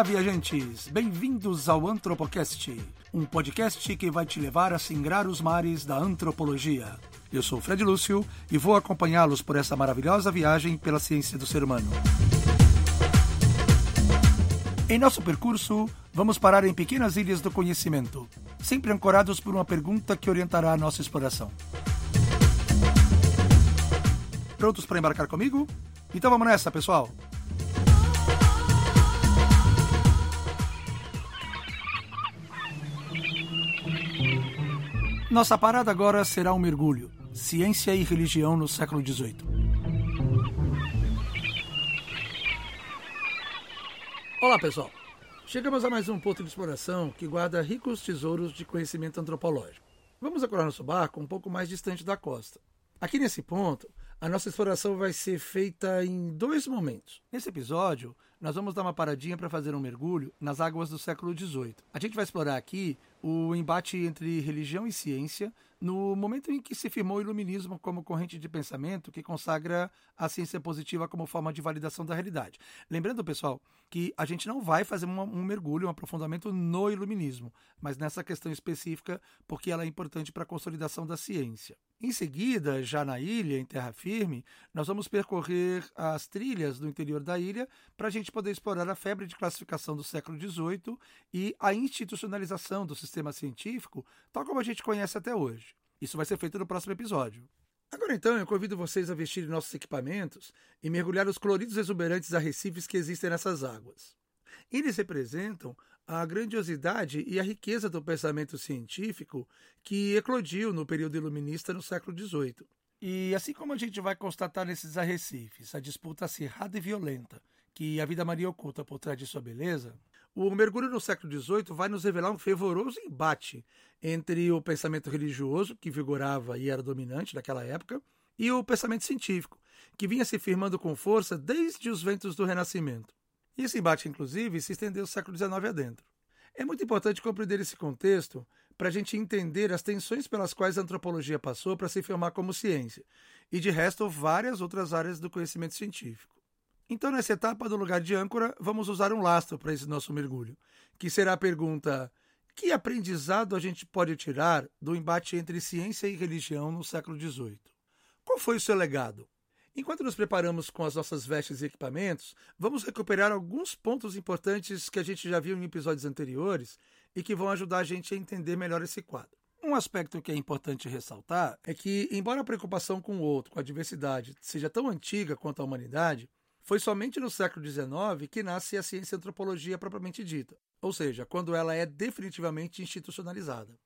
Olá, viajantes! Bem-vindos ao Antropocast, um podcast que vai te levar a singrar os mares da antropologia. Eu sou Fred Lúcio e vou acompanhá-los por essa maravilhosa viagem pela ciência do ser humano. Em nosso percurso, vamos parar em pequenas ilhas do conhecimento, sempre ancorados por uma pergunta que orientará a nossa exploração. Prontos para embarcar comigo? Então vamos nessa, pessoal! Nossa parada agora será um mergulho. Ciência e religião no século XVIII. Olá, pessoal. Chegamos a mais um ponto de exploração que guarda ricos tesouros de conhecimento antropológico. Vamos ancorar nosso barco um pouco mais distante da costa. Aqui nesse ponto, a nossa exploração vai ser feita em dois momentos. Nesse episódio, nós vamos dar uma paradinha para fazer um mergulho nas águas do século XVIII. A gente vai explorar aqui o embate entre religião e ciência no momento em que se firmou o iluminismo como corrente de pensamento que consagra a ciência positiva como forma de validação da realidade. Lembrando, pessoal, que a gente não vai fazer um, um mergulho, um aprofundamento no iluminismo, mas nessa questão específica, porque ela é importante para a consolidação da ciência. Em seguida, já na ilha, em terra firme, nós vamos percorrer as trilhas do interior da ilha para a gente poder explorar a febre de classificação do século XVIII e a institucionalização do sistema científico, tal como a gente conhece até hoje. Isso vai ser feito no próximo episódio. Agora então, eu convido vocês a vestirem nossos equipamentos e mergulhar os coloridos exuberantes arrecifes que existem nessas águas. Eles representam a grandiosidade e a riqueza do pensamento científico que eclodiu no período iluminista no século XVIII. E assim como a gente vai constatar nesses arrecifes a disputa acirrada e violenta que a vida maria oculta por trás de sua beleza, o mergulho no século XVIII vai nos revelar um fervoroso embate entre o pensamento religioso, que vigorava e era dominante naquela época, e o pensamento científico, que vinha se firmando com força desde os ventos do Renascimento. Esse embate, inclusive, se estendeu do século XIX adentro. É muito importante compreender esse contexto para a gente entender as tensões pelas quais a antropologia passou para se firmar como ciência, e de resto várias outras áreas do conhecimento científico. Então, nessa etapa do lugar de âncora, vamos usar um lastro para esse nosso mergulho, que será a pergunta: que aprendizado a gente pode tirar do embate entre ciência e religião no século XVIII? Qual foi o seu legado? Enquanto nos preparamos com as nossas vestes e equipamentos, vamos recuperar alguns pontos importantes que a gente já viu em episódios anteriores e que vão ajudar a gente a entender melhor esse quadro. Um aspecto que é importante ressaltar é que, embora a preocupação com o outro, com a diversidade, seja tão antiga quanto a humanidade, foi somente no século XIX que nasce a ciência antropologia propriamente dita, ou seja, quando ela é definitivamente institucionalizada.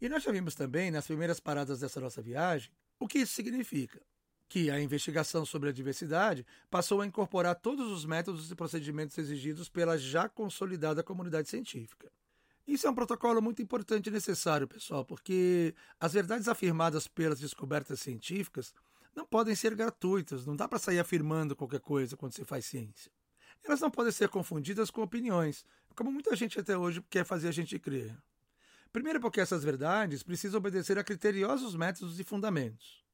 E nós já vimos também, nas primeiras paradas dessa nossa viagem, o que isso significa que a investigação sobre a diversidade passou a incorporar todos os métodos e procedimentos exigidos pela já consolidada comunidade científica. Isso é um protocolo muito importante e necessário, pessoal, porque as verdades afirmadas pelas descobertas científicas não podem ser gratuitas, não dá para sair afirmando qualquer coisa quando se faz ciência. Elas não podem ser confundidas com opiniões, como muita gente até hoje quer fazer a gente crer. Primeiro, porque essas verdades precisam obedecer a criteriosos métodos e fundamentos.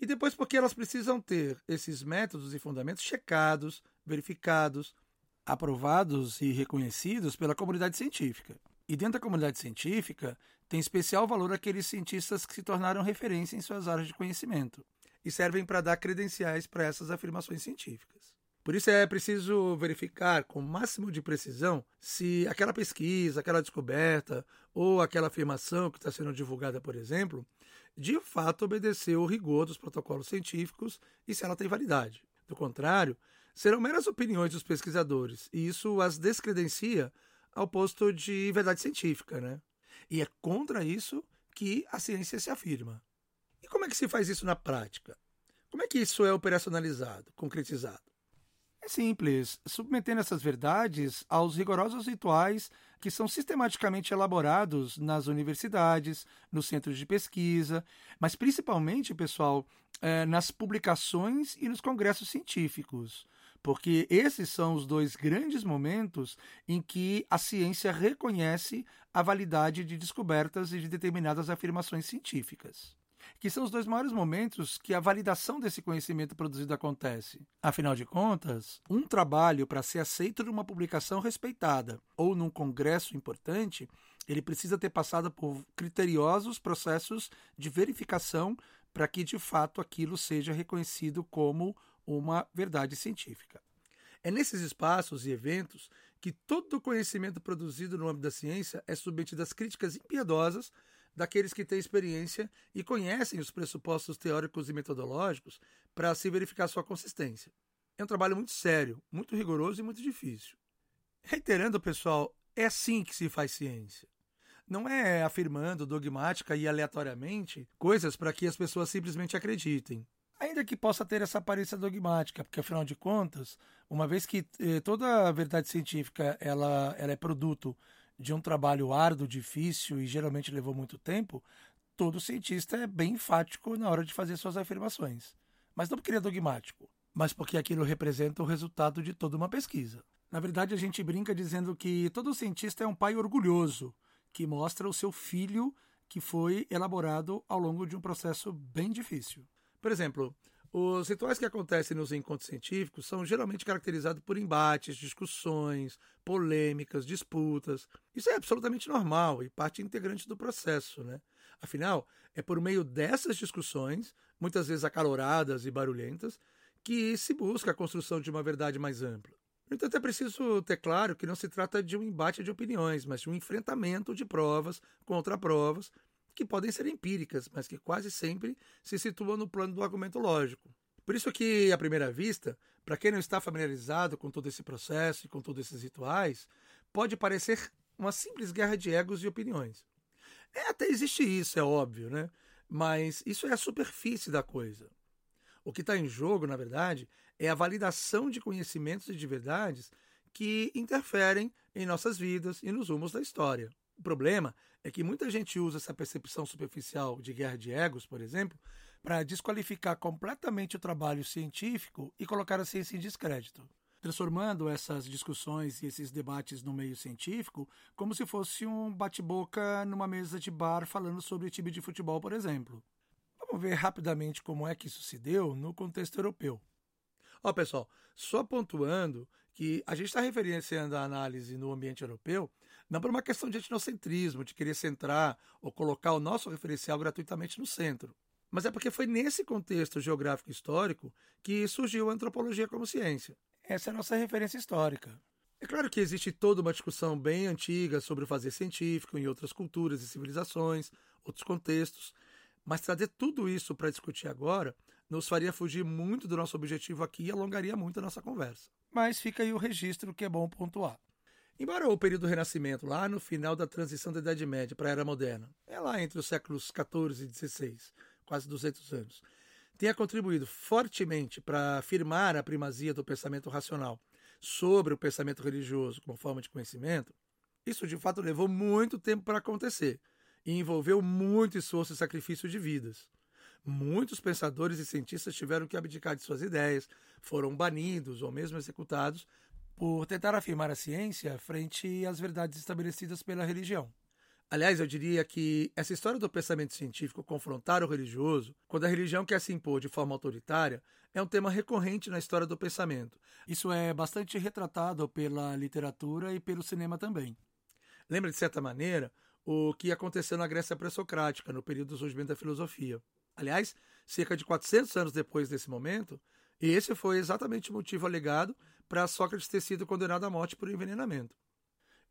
E depois, porque elas precisam ter esses métodos e fundamentos checados, verificados, aprovados e reconhecidos pela comunidade científica. E dentro da comunidade científica, tem especial valor aqueles cientistas que se tornaram referência em suas áreas de conhecimento e servem para dar credenciais para essas afirmações científicas. Por isso é preciso verificar com o máximo de precisão se aquela pesquisa, aquela descoberta ou aquela afirmação que está sendo divulgada, por exemplo, de fato obedeceu o rigor dos protocolos científicos e se ela tem validade. Do contrário, serão meras opiniões dos pesquisadores, e isso as descredencia ao posto de verdade científica. Né? E é contra isso que a ciência se afirma. E como é que se faz isso na prática? Como é que isso é operacionalizado, concretizado? É simples, submetendo essas verdades aos rigorosos rituais que são sistematicamente elaborados nas universidades, nos centros de pesquisa, mas principalmente, pessoal, é, nas publicações e nos congressos científicos, porque esses são os dois grandes momentos em que a ciência reconhece a validade de descobertas e de determinadas afirmações científicas. Que são os dois maiores momentos que a validação desse conhecimento produzido acontece. Afinal de contas, um trabalho para ser aceito numa publicação respeitada ou num congresso importante, ele precisa ter passado por criteriosos processos de verificação para que de fato aquilo seja reconhecido como uma verdade científica. É nesses espaços e eventos que todo o conhecimento produzido no âmbito da ciência é submetido às críticas impiedosas daqueles que têm experiência e conhecem os pressupostos teóricos e metodológicos para se verificar sua consistência. É um trabalho muito sério, muito rigoroso e muito difícil. Reiterando, pessoal, é assim que se faz ciência. Não é afirmando dogmática e aleatoriamente coisas para que as pessoas simplesmente acreditem. Ainda que possa ter essa aparência dogmática, porque afinal de contas, uma vez que eh, toda a verdade científica ela, ela é produto de um trabalho árduo, difícil e geralmente levou muito tempo, todo cientista é bem enfático na hora de fazer suas afirmações. Mas não porque ele é dogmático, mas porque aquilo representa o resultado de toda uma pesquisa. Na verdade, a gente brinca dizendo que todo cientista é um pai orgulhoso, que mostra o seu filho que foi elaborado ao longo de um processo bem difícil. Por exemplo, os rituais que acontecem nos encontros científicos são geralmente caracterizados por embates, discussões, polêmicas, disputas. Isso é absolutamente normal e parte integrante do processo, né? Afinal, é por meio dessas discussões, muitas vezes acaloradas e barulhentas, que se busca a construção de uma verdade mais ampla. No entanto, é preciso ter claro que não se trata de um embate de opiniões, mas de um enfrentamento de provas contra provas que podem ser empíricas, mas que quase sempre se situam no plano do argumento lógico. Por isso que, à primeira vista, para quem não está familiarizado com todo esse processo e com todos esses rituais, pode parecer uma simples guerra de egos e opiniões. É, até existe isso, é óbvio, né? Mas isso é a superfície da coisa. O que está em jogo, na verdade, é a validação de conhecimentos e de verdades que interferem em nossas vidas e nos rumos da história. O problema é que muita gente usa essa percepção superficial de guerra de egos, por exemplo, para desqualificar completamente o trabalho científico e colocar a ciência em descrédito, transformando essas discussões e esses debates no meio científico como se fosse um bate-boca numa mesa de bar falando sobre time de futebol, por exemplo. Vamos ver rapidamente como é que isso se deu no contexto europeu. Ó, pessoal, só pontuando que a gente está referenciando a análise no ambiente europeu não por uma questão de etnocentrismo, de querer centrar ou colocar o nosso referencial gratuitamente no centro. Mas é porque foi nesse contexto geográfico histórico que surgiu a antropologia como ciência. Essa é a nossa referência histórica. É claro que existe toda uma discussão bem antiga sobre o fazer científico em outras culturas e civilizações, outros contextos, mas trazer tudo isso para discutir agora nos faria fugir muito do nosso objetivo aqui e alongaria muito a nossa conversa. Mas fica aí o registro que é bom pontuar. Embora o período do Renascimento, lá no final da transição da Idade Média para a Era Moderna, é lá entre os séculos XIV e XVI, quase 200 anos, tenha contribuído fortemente para afirmar a primazia do pensamento racional sobre o pensamento religioso como forma de conhecimento, isso de fato levou muito tempo para acontecer e envolveu muito esforço e sacrifício de vidas. Muitos pensadores e cientistas tiveram que abdicar de suas ideias, foram banidos ou mesmo executados por tentar afirmar a ciência frente às verdades estabelecidas pela religião. Aliás, eu diria que essa história do pensamento científico confrontar o religioso, quando a religião quer se impor de forma autoritária, é um tema recorrente na história do pensamento. Isso é bastante retratado pela literatura e pelo cinema também. Lembra, de certa maneira, o que aconteceu na Grécia pré-socrática, no período do surgimento da filosofia. Aliás, cerca de 400 anos depois desse momento, esse foi exatamente o motivo alegado para Sócrates ter sido condenado à morte por envenenamento.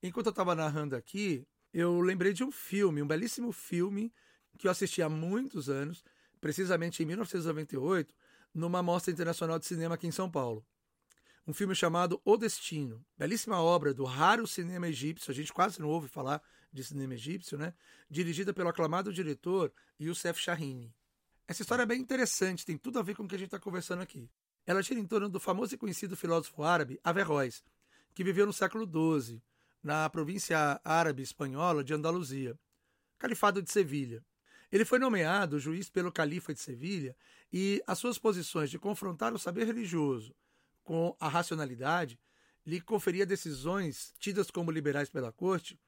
Enquanto eu estava narrando aqui, eu lembrei de um filme, um belíssimo filme que eu assisti há muitos anos, precisamente em 1998, numa mostra internacional de cinema aqui em São Paulo um filme chamado O Destino, belíssima obra do raro cinema egípcio, a gente quase não ouve falar de cinema egípcio, né? Dirigida pelo aclamado diretor Youssef Chahine. Essa história é bem interessante, tem tudo a ver com o que a gente está conversando aqui. Ela gira em torno do famoso e conhecido filósofo árabe Averroes, que viveu no século XII, na província árabe espanhola de Andaluzia, Califado de Sevilha. Ele foi nomeado juiz pelo califa de Sevilha e as suas posições de confrontar o saber religioso com a racionalidade, lhe conferia decisões tidas como liberais pela corte,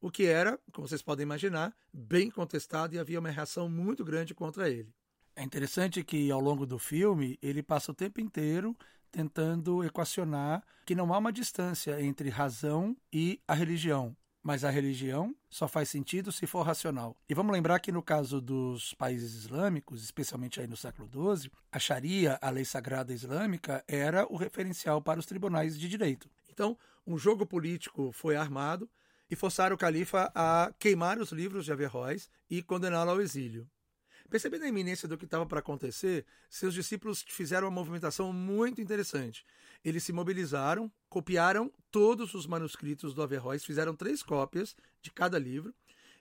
o que era, como vocês podem imaginar, bem contestado e havia uma reação muito grande contra ele. É interessante que ao longo do filme ele passa o tempo inteiro tentando equacionar que não há uma distância entre razão e a religião, mas a religião só faz sentido se for racional. E vamos lembrar que no caso dos países islâmicos, especialmente aí no século XII, a Sharia, a lei sagrada islâmica, era o referencial para os tribunais de direito. Então, um jogo político foi armado e forçaram o califa a queimar os livros de Averroes e condená-lo ao exílio. Percebendo a iminência do que estava para acontecer, seus discípulos fizeram uma movimentação muito interessante. Eles se mobilizaram, copiaram todos os manuscritos do Averroes, fizeram três cópias de cada livro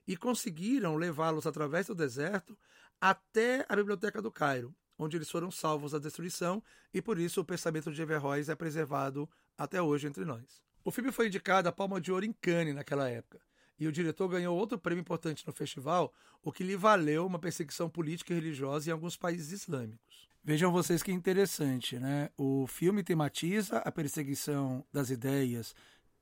e conseguiram levá-los através do deserto até a Biblioteca do Cairo, onde eles foram salvos da destruição e por isso o pensamento de Averroes é preservado até hoje entre nós. O filme foi indicado a Palma de Ouro em Cannes naquela época e o diretor ganhou outro prêmio importante no festival, o que lhe valeu uma perseguição política e religiosa em alguns países islâmicos. Vejam vocês que interessante, né? O filme tematiza a perseguição das ideias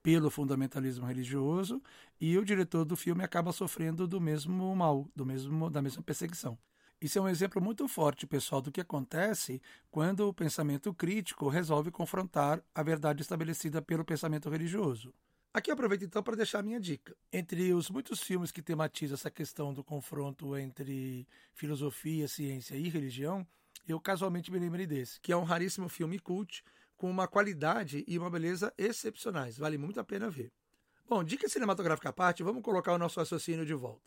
pelo fundamentalismo religioso e o diretor do filme acaba sofrendo do mesmo mal, do mesmo da mesma perseguição. Isso é um exemplo muito forte, pessoal, do que acontece quando o pensamento crítico resolve confrontar a verdade estabelecida pelo pensamento religioso. Aqui eu aproveito então para deixar a minha dica. Entre os muitos filmes que tematizam essa questão do confronto entre filosofia, ciência e religião, eu casualmente me lembrei desse, que é um raríssimo filme cult com uma qualidade e uma beleza excepcionais. Vale muito a pena ver. Bom, dica cinematográfica à parte, vamos colocar o nosso raciocínio de volta.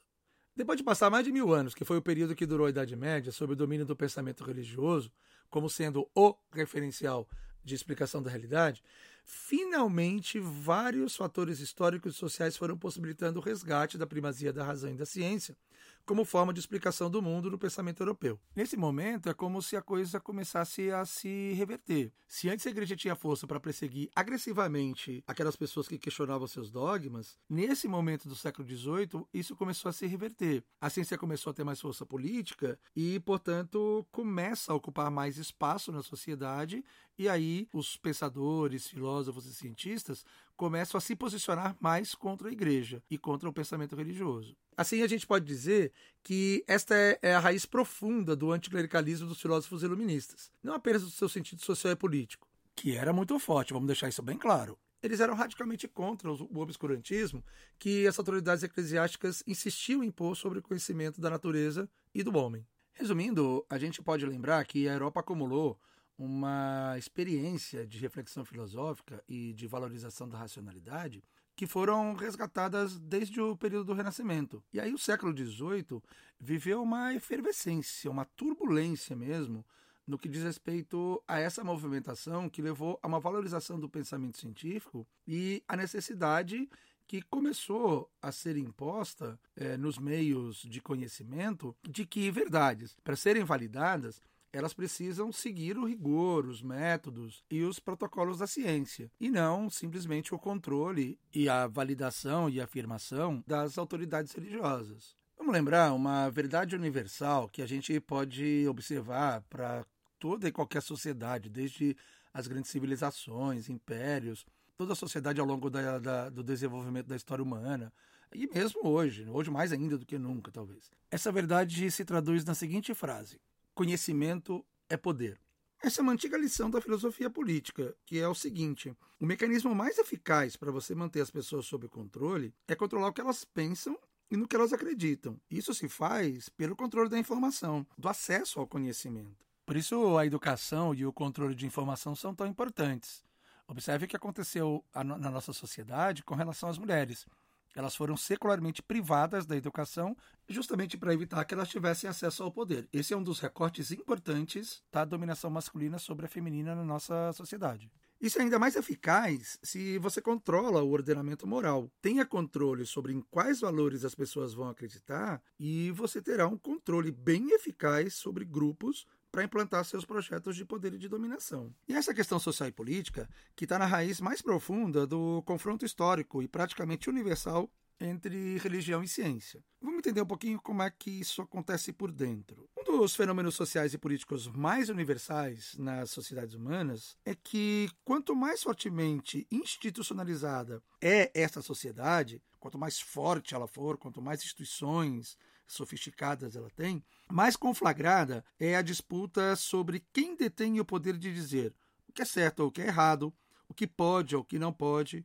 Depois de passar mais de mil anos, que foi o período que durou a Idade Média, sob o domínio do pensamento religioso, como sendo o referencial de explicação da realidade, finalmente vários fatores históricos e sociais foram possibilitando o resgate da primazia da razão e da ciência como forma de explicação do mundo no pensamento europeu. Nesse momento é como se a coisa começasse a se reverter. Se antes a igreja tinha força para perseguir agressivamente aquelas pessoas que questionavam seus dogmas, nesse momento do século XVIII isso começou a se reverter. A ciência começou a ter mais força política e, portanto, começa a ocupar mais espaço na sociedade e aí os pensadores, filósofos e cientistas começam a se posicionar mais contra a igreja e contra o pensamento religioso. Assim, a gente pode dizer que esta é, é a raiz profunda do anticlericalismo dos filósofos iluministas, não apenas do seu sentido social e político, que era muito forte, vamos deixar isso bem claro. Eles eram radicalmente contra o obscurantismo que as autoridades eclesiásticas insistiam em impor sobre o conhecimento da natureza e do homem. Resumindo, a gente pode lembrar que a Europa acumulou uma experiência de reflexão filosófica e de valorização da racionalidade que foram resgatadas desde o período do Renascimento. E aí o século XVIII viveu uma efervescência, uma turbulência mesmo, no que diz respeito a essa movimentação que levou a uma valorização do pensamento científico e a necessidade que começou a ser imposta é, nos meios de conhecimento de que verdades, para serem validadas, elas precisam seguir o rigor, os métodos e os protocolos da ciência, e não simplesmente o controle e a validação e afirmação das autoridades religiosas. Vamos lembrar uma verdade universal que a gente pode observar para toda e qualquer sociedade, desde as grandes civilizações, impérios, toda a sociedade ao longo da, da, do desenvolvimento da história humana, e mesmo hoje, hoje mais ainda do que nunca, talvez. Essa verdade se traduz na seguinte frase: conhecimento é poder. Essa é uma antiga lição da filosofia política, que é o seguinte: o mecanismo mais eficaz para você manter as pessoas sob controle é controlar o que elas pensam e no que elas acreditam. Isso se faz pelo controle da informação, do acesso ao conhecimento. Por isso, a educação e o controle de informação são tão importantes. Observe o que aconteceu na nossa sociedade com relação às mulheres. Elas foram secularmente privadas da educação justamente para evitar que elas tivessem acesso ao poder. Esse é um dos recortes importantes da dominação masculina sobre a feminina na nossa sociedade. Isso é ainda mais eficaz se você controla o ordenamento moral. Tenha controle sobre em quais valores as pessoas vão acreditar e você terá um controle bem eficaz sobre grupos para implantar seus projetos de poder e de dominação. E essa questão social e política, que está na raiz mais profunda do confronto histórico e praticamente universal entre religião e ciência. Vamos entender um pouquinho como é que isso acontece por dentro. Um dos fenômenos sociais e políticos mais universais nas sociedades humanas é que quanto mais fortemente institucionalizada é essa sociedade, quanto mais forte ela for, quanto mais instituições sofisticadas ela tem, mais conflagrada é a disputa sobre quem detém o poder de dizer o que é certo ou o que é errado, o que pode ou o que não pode,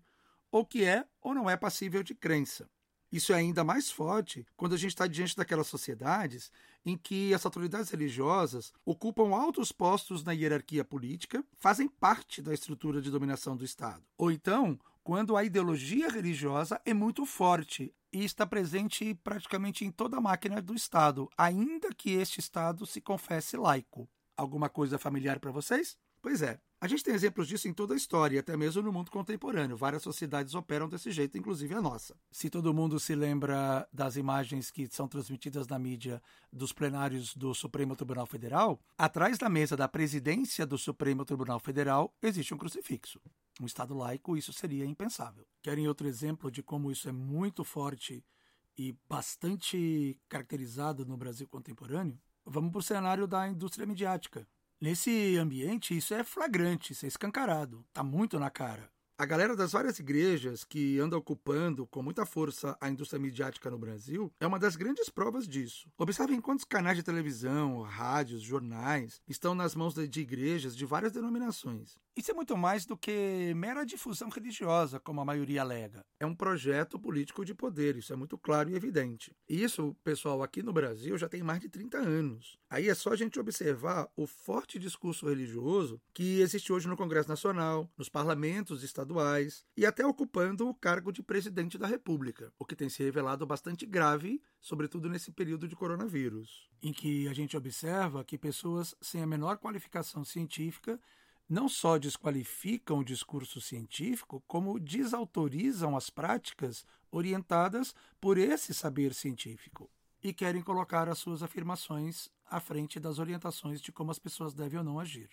ou o que é ou não é passível de crença. Isso é ainda mais forte quando a gente está diante daquelas sociedades em que as autoridades religiosas ocupam altos postos na hierarquia política, fazem parte da estrutura de dominação do Estado. Ou então, quando a ideologia religiosa é muito forte e está presente praticamente em toda a máquina do Estado, ainda que este Estado se confesse laico. Alguma coisa familiar para vocês? Pois é, a gente tem exemplos disso em toda a história, até mesmo no mundo contemporâneo. Várias sociedades operam desse jeito, inclusive a nossa. Se todo mundo se lembra das imagens que são transmitidas na mídia dos plenários do Supremo Tribunal Federal, atrás da mesa da presidência do Supremo Tribunal Federal existe um crucifixo. Um Estado laico, isso seria impensável. Querem outro exemplo de como isso é muito forte e bastante caracterizado no Brasil contemporâneo? Vamos para o cenário da indústria midiática. Nesse ambiente, isso é flagrante, isso é escancarado, está muito na cara. A galera das várias igrejas que anda ocupando com muita força a indústria midiática no Brasil é uma das grandes provas disso. Observem quantos canais de televisão, rádios, jornais estão nas mãos de igrejas de várias denominações. Isso é muito mais do que mera difusão religiosa, como a maioria alega. É um projeto político de poder, isso é muito claro e evidente. E isso, pessoal, aqui no Brasil já tem mais de 30 anos. Aí é só a gente observar o forte discurso religioso que existe hoje no Congresso Nacional, nos parlamentos estaduais e até ocupando o cargo de presidente da República, o que tem se revelado bastante grave, sobretudo nesse período de coronavírus, em que a gente observa que pessoas sem a menor qualificação científica não só desqualificam o discurso científico, como desautorizam as práticas orientadas por esse saber científico e querem colocar as suas afirmações à frente das orientações de como as pessoas devem ou não agir.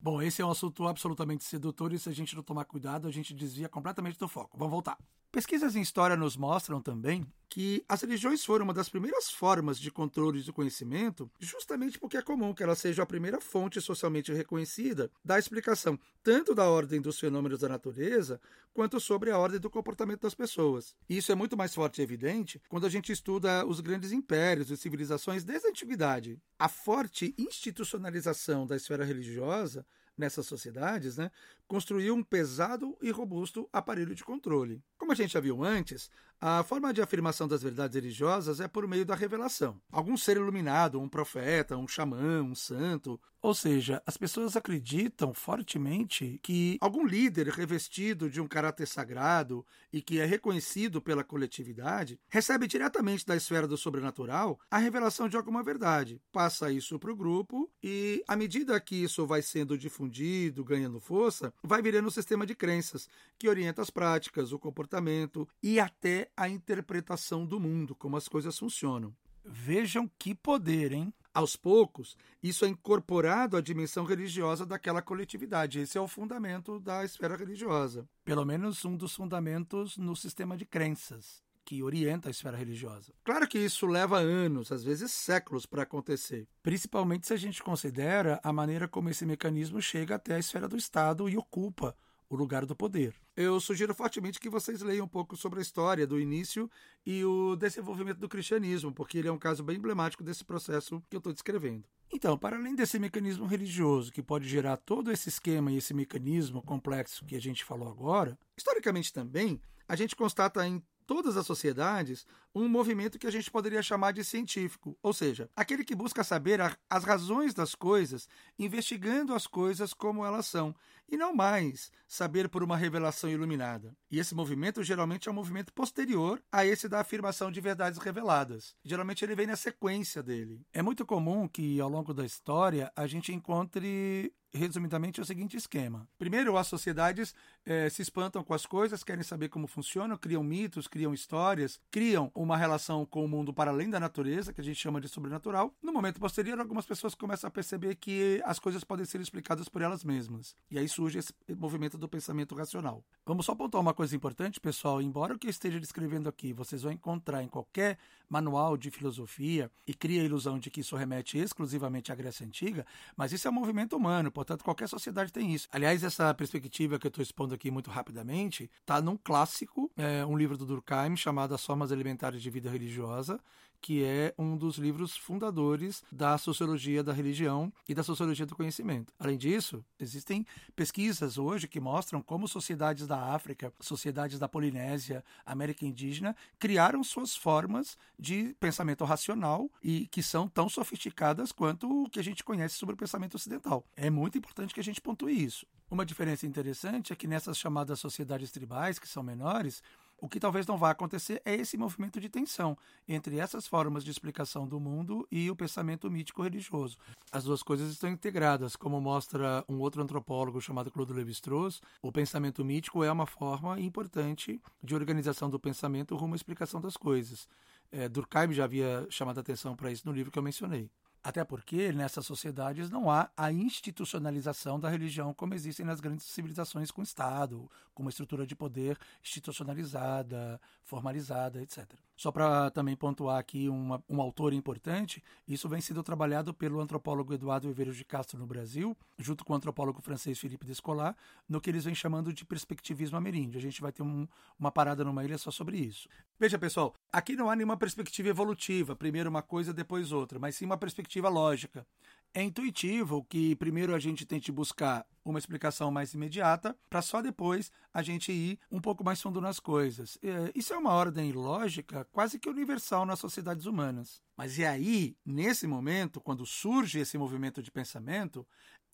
Bom, esse é um assunto absolutamente sedutor e se a gente não tomar cuidado, a gente desvia completamente do foco. Vamos voltar. Pesquisas em história nos mostram também que as religiões foram uma das primeiras formas de controle do conhecimento, justamente porque é comum que elas sejam a primeira fonte socialmente reconhecida da explicação tanto da ordem dos fenômenos da natureza, quanto sobre a ordem do comportamento das pessoas. Isso é muito mais forte e evidente quando a gente estuda os grandes impérios e civilizações desde a antiguidade. A forte institucionalização da esfera religiosa nessas sociedades, né, construiu um pesado e robusto aparelho de controle. Como a gente já viu antes, a forma de afirmação das verdades religiosas é por meio da revelação. Algum ser iluminado, um profeta, um xamã, um santo. Ou seja, as pessoas acreditam fortemente que algum líder revestido de um caráter sagrado e que é reconhecido pela coletividade recebe diretamente da esfera do sobrenatural a revelação de alguma verdade. Passa isso para o grupo e, à medida que isso vai sendo difundido, ganhando força, vai virando um sistema de crenças que orienta as práticas, o comportamento e até a interpretação do mundo, como as coisas funcionam. Vejam que poder, hein? Aos poucos, isso é incorporado à dimensão religiosa daquela coletividade. Esse é o fundamento da esfera religiosa. Pelo menos um dos fundamentos no sistema de crenças que orienta a esfera religiosa. Claro que isso leva anos, às vezes séculos, para acontecer, principalmente se a gente considera a maneira como esse mecanismo chega até a esfera do Estado e ocupa o lugar do poder. Eu sugiro fortemente que vocês leiam um pouco sobre a história do início e o desenvolvimento do cristianismo, porque ele é um caso bem emblemático desse processo que eu estou descrevendo. Então, para além desse mecanismo religioso que pode gerar todo esse esquema e esse mecanismo complexo que a gente falou agora, historicamente também, a gente constata em todas as sociedades um movimento que a gente poderia chamar de científico, ou seja, aquele que busca saber as razões das coisas, investigando as coisas como elas são, e não mais saber por uma revelação iluminada. E esse movimento geralmente é um movimento posterior a esse da afirmação de verdades reveladas. Geralmente ele vem na sequência dele. É muito comum que ao longo da história a gente encontre resumidamente, é o seguinte esquema. Primeiro, as sociedades eh, se espantam com as coisas, querem saber como funcionam, criam mitos, criam histórias, criam uma relação com o mundo para além da natureza, que a gente chama de sobrenatural. No momento posterior, algumas pessoas começam a perceber que as coisas podem ser explicadas por elas mesmas. E aí surge esse movimento do pensamento racional. Vamos só apontar uma coisa importante, pessoal. Embora o que eu esteja descrevendo aqui vocês vão encontrar em qualquer manual de filosofia e cria a ilusão de que isso remete exclusivamente à Grécia Antiga, mas isso é um movimento humano, portanto, qualquer sociedade tem isso. Aliás, essa perspectiva que eu estou expondo aqui muito rapidamente está num clássico, é, um livro do Durkheim chamado As Formas Elementares de Vida Religiosa, que é um dos livros fundadores da sociologia da religião e da sociologia do conhecimento. Além disso, existem pesquisas hoje que mostram como sociedades da África, sociedades da Polinésia, América Indígena, criaram suas formas de pensamento racional e que são tão sofisticadas quanto o que a gente conhece sobre o pensamento ocidental. É muito importante que a gente pontue isso. Uma diferença interessante é que nessas chamadas sociedades tribais, que são menores, o que talvez não vá acontecer é esse movimento de tensão entre essas formas de explicação do mundo e o pensamento mítico religioso. As duas coisas estão integradas, como mostra um outro antropólogo chamado Claude Lévi-Strauss. O pensamento mítico é uma forma importante de organização do pensamento rumo à explicação das coisas. É, Durkheim já havia chamado a atenção para isso no livro que eu mencionei. Até porque nessas sociedades não há a institucionalização da religião como existem nas grandes civilizações com Estado, com uma estrutura de poder institucionalizada, formalizada, etc. Só para também pontuar aqui uma, um autor importante, isso vem sendo trabalhado pelo antropólogo Eduardo Viveiros de Castro no Brasil, junto com o antropólogo francês Philippe Descolat, no que eles vêm chamando de perspectivismo ameríndio. A gente vai ter um, uma parada numa ilha só sobre isso. Veja, pessoal, aqui não há nenhuma perspectiva evolutiva, primeiro uma coisa, depois outra, mas sim uma perspectiva lógica. É intuitivo que primeiro a gente tente buscar uma explicação mais imediata, para só depois a gente ir um pouco mais fundo nas coisas. É, isso é uma ordem lógica quase que universal nas sociedades humanas. Mas é aí, nesse momento, quando surge esse movimento de pensamento,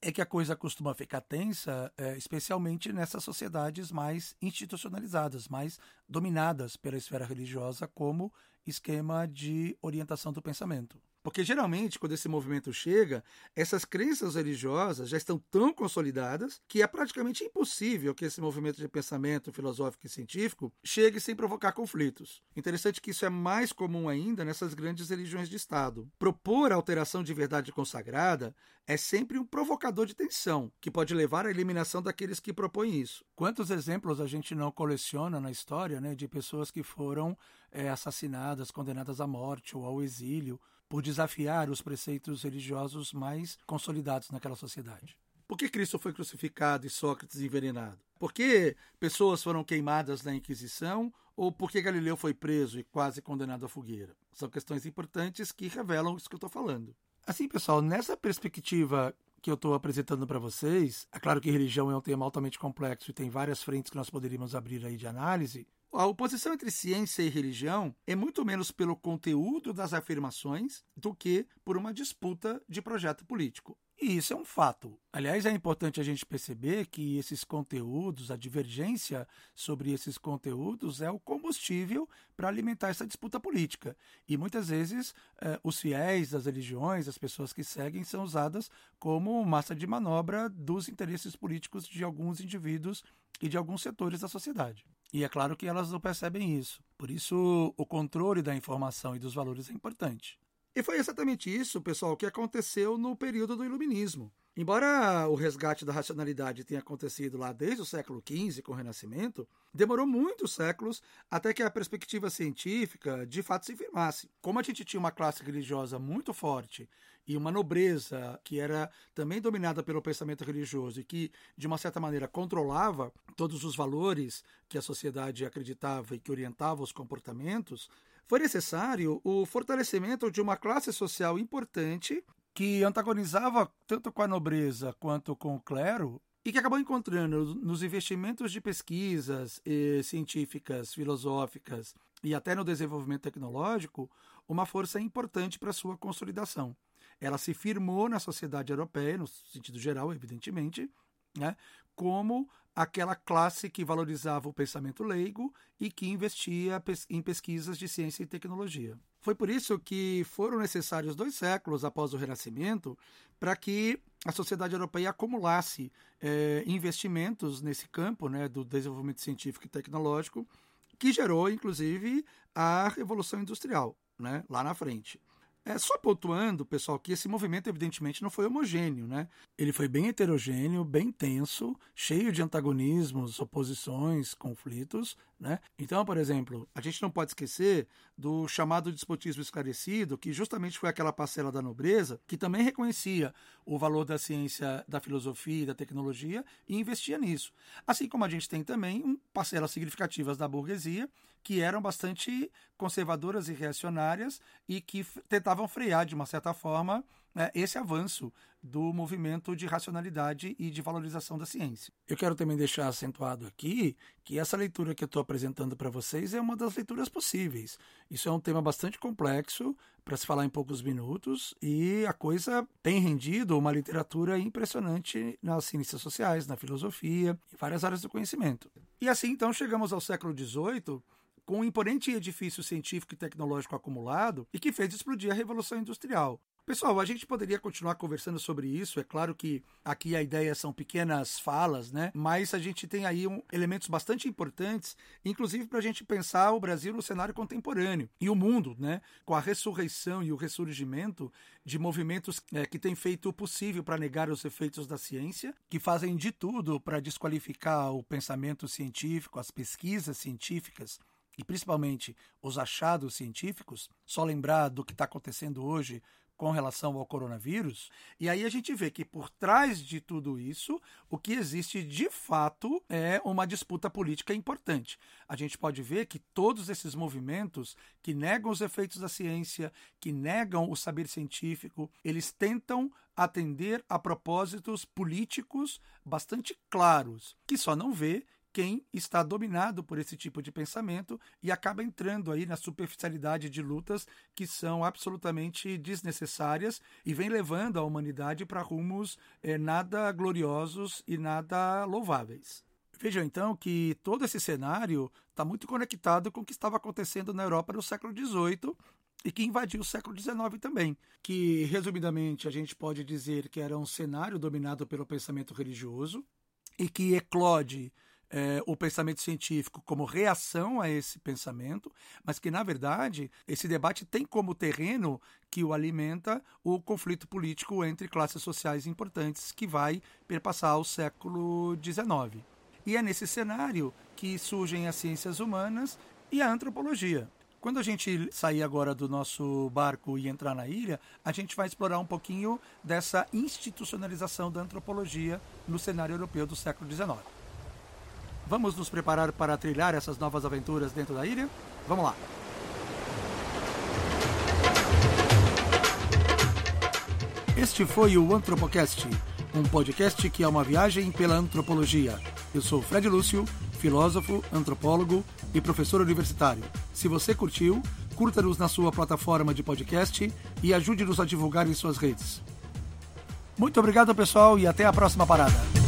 é que a coisa costuma ficar tensa, é, especialmente nessas sociedades mais institucionalizadas, mais dominadas pela esfera religiosa como esquema de orientação do pensamento. Porque geralmente, quando esse movimento chega, essas crenças religiosas já estão tão consolidadas que é praticamente impossível que esse movimento de pensamento filosófico e científico chegue sem provocar conflitos. Interessante que isso é mais comum ainda nessas grandes religiões de Estado. Propor a alteração de verdade consagrada é sempre um provocador de tensão, que pode levar à eliminação daqueles que propõem isso. Quantos exemplos a gente não coleciona na história né, de pessoas que foram é, assassinadas, condenadas à morte ou ao exílio por desafiar os preceitos religiosos mais consolidados naquela sociedade. Por que Cristo foi crucificado e Sócrates envenenado? Por que pessoas foram queimadas na Inquisição ou por que Galileu foi preso e quase condenado à fogueira? São questões importantes que revelam isso que eu estou falando. Assim, pessoal, nessa perspectiva que eu estou apresentando para vocês, é claro que religião é um tema altamente complexo e tem várias frentes que nós poderíamos abrir aí de análise, a oposição entre ciência e religião é muito menos pelo conteúdo das afirmações do que por uma disputa de projeto político. E isso é um fato. Aliás, é importante a gente perceber que esses conteúdos, a divergência sobre esses conteúdos, é o combustível para alimentar essa disputa política. E muitas vezes eh, os fiéis das religiões, as pessoas que seguem, são usadas como massa de manobra dos interesses políticos de alguns indivíduos e de alguns setores da sociedade. E é claro que elas não percebem isso. Por isso, o controle da informação e dos valores é importante. E foi exatamente isso, pessoal, que aconteceu no período do Iluminismo. Embora o resgate da racionalidade tenha acontecido lá desde o século XV, com o Renascimento, demorou muitos séculos até que a perspectiva científica de fato se firmasse. Como a gente tinha uma classe religiosa muito forte e uma nobreza que era também dominada pelo pensamento religioso e que, de uma certa maneira, controlava todos os valores que a sociedade acreditava e que orientava os comportamentos, foi necessário o fortalecimento de uma classe social importante que antagonizava tanto com a nobreza quanto com o clero e que acabou encontrando nos investimentos de pesquisas científicas, filosóficas e até no desenvolvimento tecnológico uma força importante para sua consolidação. Ela se firmou na sociedade europeia, no sentido geral, evidentemente, né, como aquela classe que valorizava o pensamento leigo e que investia em pesquisas de ciência e tecnologia. Foi por isso que foram necessários dois séculos após o Renascimento para que a sociedade europeia acumulasse é, investimentos nesse campo né, do desenvolvimento científico e tecnológico, que gerou, inclusive, a Revolução Industrial, né, lá na frente. É, só pontuando, pessoal, que esse movimento evidentemente não foi homogêneo, né? Ele foi bem heterogêneo, bem tenso, cheio de antagonismos, oposições, conflitos, né? Então, por exemplo, a gente não pode esquecer do chamado despotismo esclarecido, que justamente foi aquela parcela da nobreza que também reconhecia o valor da ciência, da filosofia e da tecnologia e investia nisso. Assim como a gente tem também parcelas significativas da burguesia que eram bastante conservadoras e reacionárias e que tentavam frear, de uma certa forma, né, esse avanço do movimento de racionalidade e de valorização da ciência. Eu quero também deixar acentuado aqui que essa leitura que eu estou apresentando para vocês é uma das leituras possíveis. Isso é um tema bastante complexo para se falar em poucos minutos e a coisa tem rendido uma literatura impressionante nas ciências sociais, na filosofia, em várias áreas do conhecimento. E assim então chegamos ao século XVIII com um imponente edifício científico e tecnológico acumulado e que fez explodir a Revolução Industrial. Pessoal, a gente poderia continuar conversando sobre isso. É claro que aqui a ideia são pequenas falas, né? Mas a gente tem aí um, elementos bastante importantes, inclusive para a gente pensar o Brasil no cenário contemporâneo e o mundo, né? Com a ressurreição e o ressurgimento de movimentos é, que têm feito o possível para negar os efeitos da ciência, que fazem de tudo para desqualificar o pensamento científico, as pesquisas científicas e principalmente os achados científicos. Só lembrar do que está acontecendo hoje com relação ao coronavírus. E aí a gente vê que por trás de tudo isso, o que existe de fato é uma disputa política importante. A gente pode ver que todos esses movimentos que negam os efeitos da ciência, que negam o saber científico, eles tentam atender a propósitos políticos bastante claros, que só não vê quem está dominado por esse tipo de pensamento e acaba entrando aí na superficialidade de lutas que são absolutamente desnecessárias e vem levando a humanidade para rumos é, nada gloriosos e nada louváveis. Vejam então que todo esse cenário está muito conectado com o que estava acontecendo na Europa no século XVIII e que invadiu o século XIX também, que resumidamente a gente pode dizer que era um cenário dominado pelo pensamento religioso e que eclode é, o pensamento científico como reação a esse pensamento, mas que, na verdade, esse debate tem como terreno que o alimenta o conflito político entre classes sociais importantes que vai perpassar o século XIX. E é nesse cenário que surgem as ciências humanas e a antropologia. Quando a gente sair agora do nosso barco e entrar na ilha, a gente vai explorar um pouquinho dessa institucionalização da antropologia no cenário europeu do século XIX. Vamos nos preparar para trilhar essas novas aventuras dentro da ilha? Vamos lá! Este foi o Antropocast, um podcast que é uma viagem pela antropologia. Eu sou Fred Lúcio, filósofo, antropólogo e professor universitário. Se você curtiu, curta-nos na sua plataforma de podcast e ajude-nos a divulgar em suas redes. Muito obrigado, pessoal, e até a próxima parada.